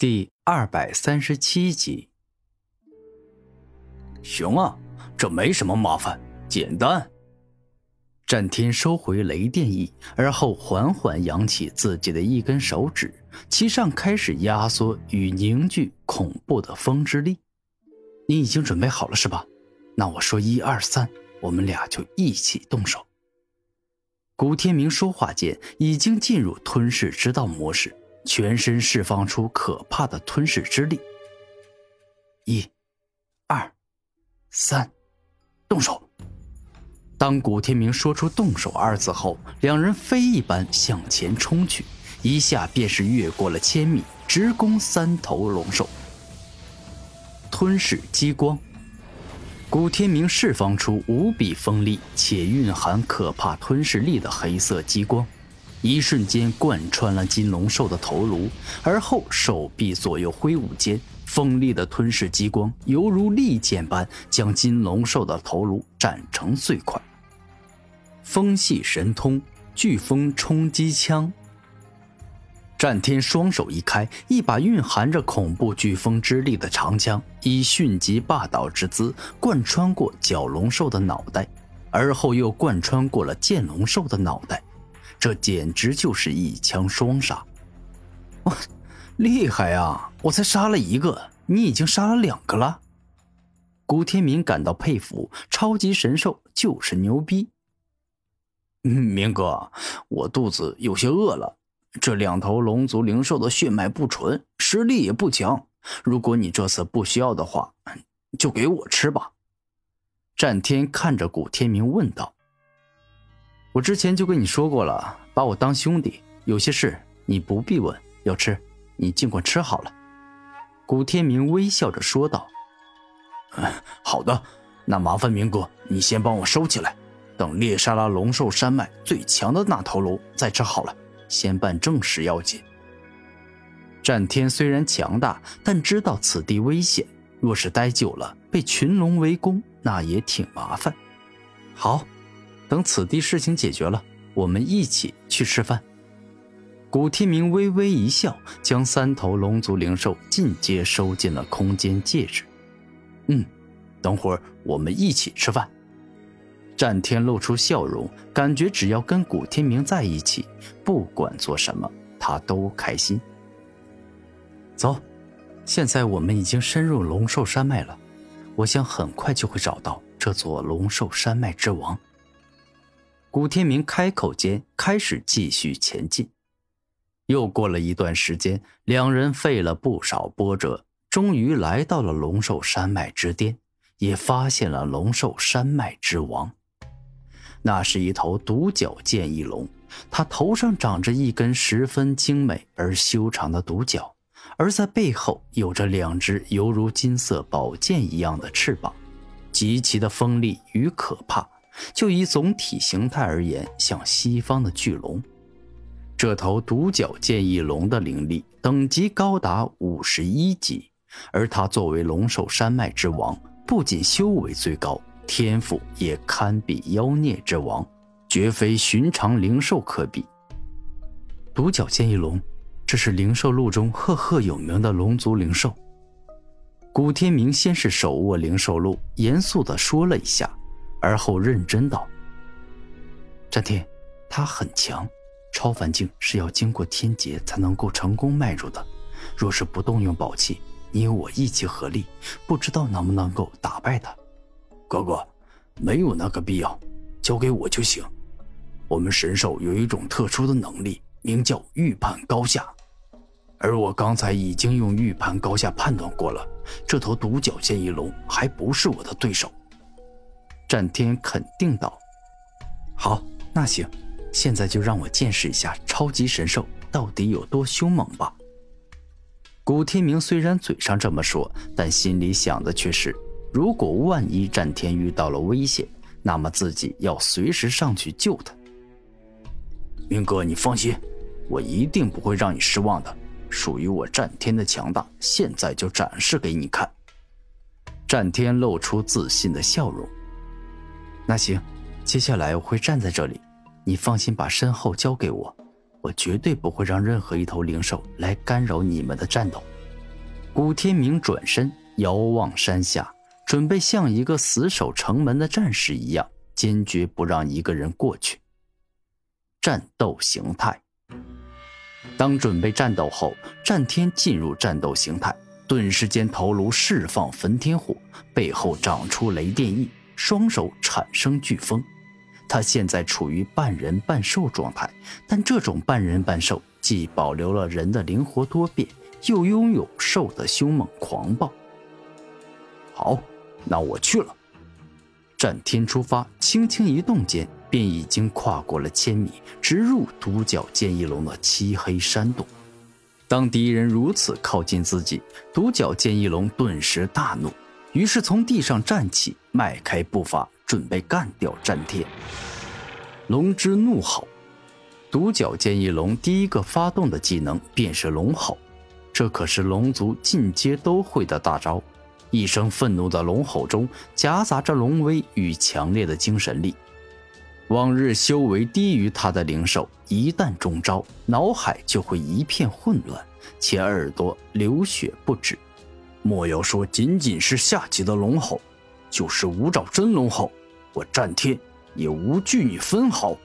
第二百三十七集。行啊，这没什么麻烦，简单。战天收回雷电翼，而后缓缓扬起自己的一根手指，其上开始压缩与凝聚恐怖的风之力。你已经准备好了是吧？那我说一二三，我们俩就一起动手。古天明说话间，已经进入吞噬之道模式，全身释放出可怕的吞噬之力。一、二、三，动手！当古天明说出“动手”二字后，两人飞一般向前冲去，一下便是越过了千米，直攻三头龙兽。吞噬激光，古天明释放出无比锋利且蕴含可怕吞噬力的黑色激光，一瞬间贯穿了金龙兽的头颅，而后手臂左右挥舞间。锋利的吞噬激光犹如利剑般将金龙兽的头颅斩成碎块。风系神通，飓风冲击枪。战天双手一开，一把蕴含着恐怖飓风之力的长枪，以迅疾霸道之姿贯穿过角龙兽的脑袋，而后又贯穿过了剑龙兽的脑袋。这简直就是一枪双杀！哇！厉害啊！我才杀了一个，你已经杀了两个了。古天明感到佩服，超级神兽就是牛逼。明哥，我肚子有些饿了，这两头龙族灵兽的血脉不纯，实力也不强。如果你这次不需要的话，就给我吃吧。战天看着古天明问道：“我之前就跟你说过了，把我当兄弟，有些事你不必问，要吃。”你尽管吃好了，古天明微笑着说道：“好的，那麻烦明哥，你先帮我收起来，等猎杀了龙兽山脉最强的那头龙再吃好了，先办正事要紧。”战天虽然强大，但知道此地危险，若是待久了被群龙围攻，那也挺麻烦。好，等此地事情解决了，我们一起去吃饭。古天明微微一笑，将三头龙族灵兽进阶收进了空间戒指。嗯，等会儿我们一起吃饭。战天露出笑容，感觉只要跟古天明在一起，不管做什么，他都开心。走，现在我们已经深入龙兽山脉了，我想很快就会找到这座龙兽山脉之王。古天明开口间，开始继续前进。又过了一段时间，两人费了不少波折，终于来到了龙兽山脉之巅，也发现了龙兽山脉之王。那是一头独角剑翼龙，它头上长着一根十分精美而修长的独角，而在背后有着两只犹如金色宝剑一样的翅膀，极其的锋利与可怕。就以总体形态而言，像西方的巨龙。这头独角剑翼龙的灵力等级高达五十一级，而它作为龙兽山脉之王，不仅修为最高，天赋也堪比妖孽之王，绝非寻常灵兽可比。独角剑翼龙，这是灵兽录中赫赫有名的龙族灵兽。古天明先是手握灵兽录，严肃地说了一下，而后认真道：“战天，他很强。”超凡境是要经过天劫才能够成功迈入的，若是不动用宝器，你我一起合力，不知道能不能够打败他。哥哥，没有那个必要，交给我就行。我们神兽有一种特殊的能力，名叫预判高下，而我刚才已经用预判高下判断过了，这头独角剑翼龙还不是我的对手。战天肯定道：“好，那行。”现在就让我见识一下超级神兽到底有多凶猛吧。古天明虽然嘴上这么说，但心里想的却是：如果万一战天遇到了危险，那么自己要随时上去救他。明哥，你放心，我一定不会让你失望的。属于我战天的强大，现在就展示给你看。战天露出自信的笑容。那行，接下来我会站在这里。你放心，把身后交给我，我绝对不会让任何一头灵兽来干扰你们的战斗。古天明转身遥望山下，准备像一个死守城门的战士一样，坚决不让一个人过去。战斗形态。当准备战斗后，战天进入战斗形态，顿时间头颅释放焚天火，背后长出雷电翼，双手产生飓风。他现在处于半人半兽状态，但这种半人半兽既保留了人的灵活多变，又拥有兽的凶猛狂暴。好，那我去了。战天出发，轻轻一动间，便已经跨过了千米，直入独角剑翼龙的漆黑山洞。当敌人如此靠近自己，独角剑翼龙顿时大怒，于是从地上站起，迈开步伐。准备干掉战天！龙之怒吼，独角剑翼龙第一个发动的技能便是龙吼，这可是龙族进阶都会的大招。一声愤怒的龙吼中夹杂着龙威与强烈的精神力。往日修为低于他的灵兽，一旦中招，脑海就会一片混乱，且耳朵流血不止。莫要说仅仅是下级的龙吼，就是五爪真龙吼。我战天也无惧你分毫。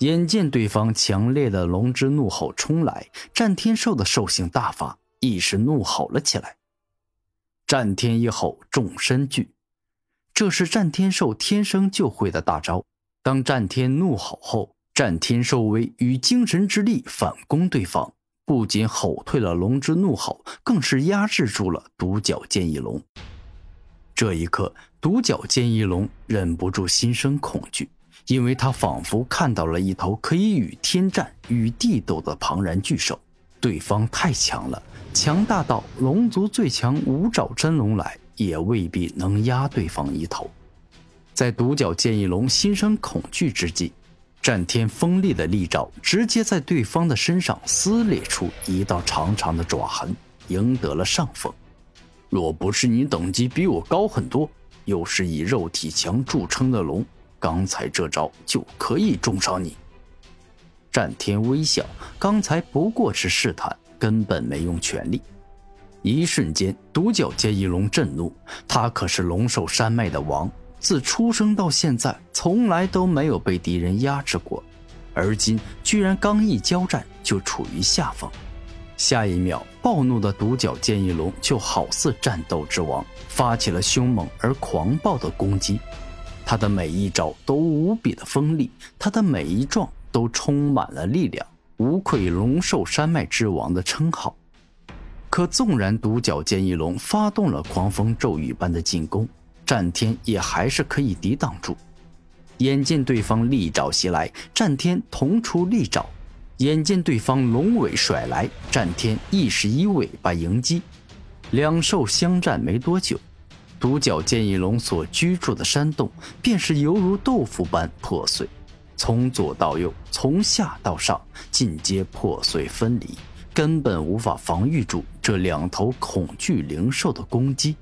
眼见对方强烈的龙之怒吼冲来，战天兽的兽性大发，一时怒吼了起来。战天一吼，众身惧。这是战天兽天生就会的大招。当战天怒吼后，战天兽威与精神之力反攻对方，不仅吼退了龙之怒吼，更是压制住了独角剑翼龙。这一刻，独角剑翼龙忍不住心生恐惧，因为他仿佛看到了一头可以与天战、与地斗的庞然巨兽。对方太强了，强大到龙族最强五爪真龙来也未必能压对方一头。在独角剑翼龙心生恐惧之际，战天锋利的利爪直接在对方的身上撕裂出一道长长的爪痕，赢得了上风。若不是你等级比我高很多，又是以肉体强著称的龙，刚才这招就可以重伤你。战天微笑，刚才不过是试探，根本没用全力。一瞬间，独角剑翼龙震怒，他可是龙兽山脉的王，自出生到现在，从来都没有被敌人压制过，而今居然刚一交战就处于下风。下一秒，暴怒的独角剑翼龙就好似战斗之王，发起了凶猛而狂暴的攻击。他的每一招都无比的锋利，他的每一撞都充满了力量，无愧龙兽山脉之王的称号。可纵然独角剑翼龙发动了狂风骤雨般的进攻，战天也还是可以抵挡住。眼见对方利爪袭来，战天同出利爪。眼见对方龙尾甩来，战天亦是以尾巴迎击。两兽相战没多久，独角剑翼龙所居住的山洞便是犹如豆腐般破碎，从左到右，从下到上，尽皆破碎分离，根本无法防御住这两头恐惧灵兽的攻击。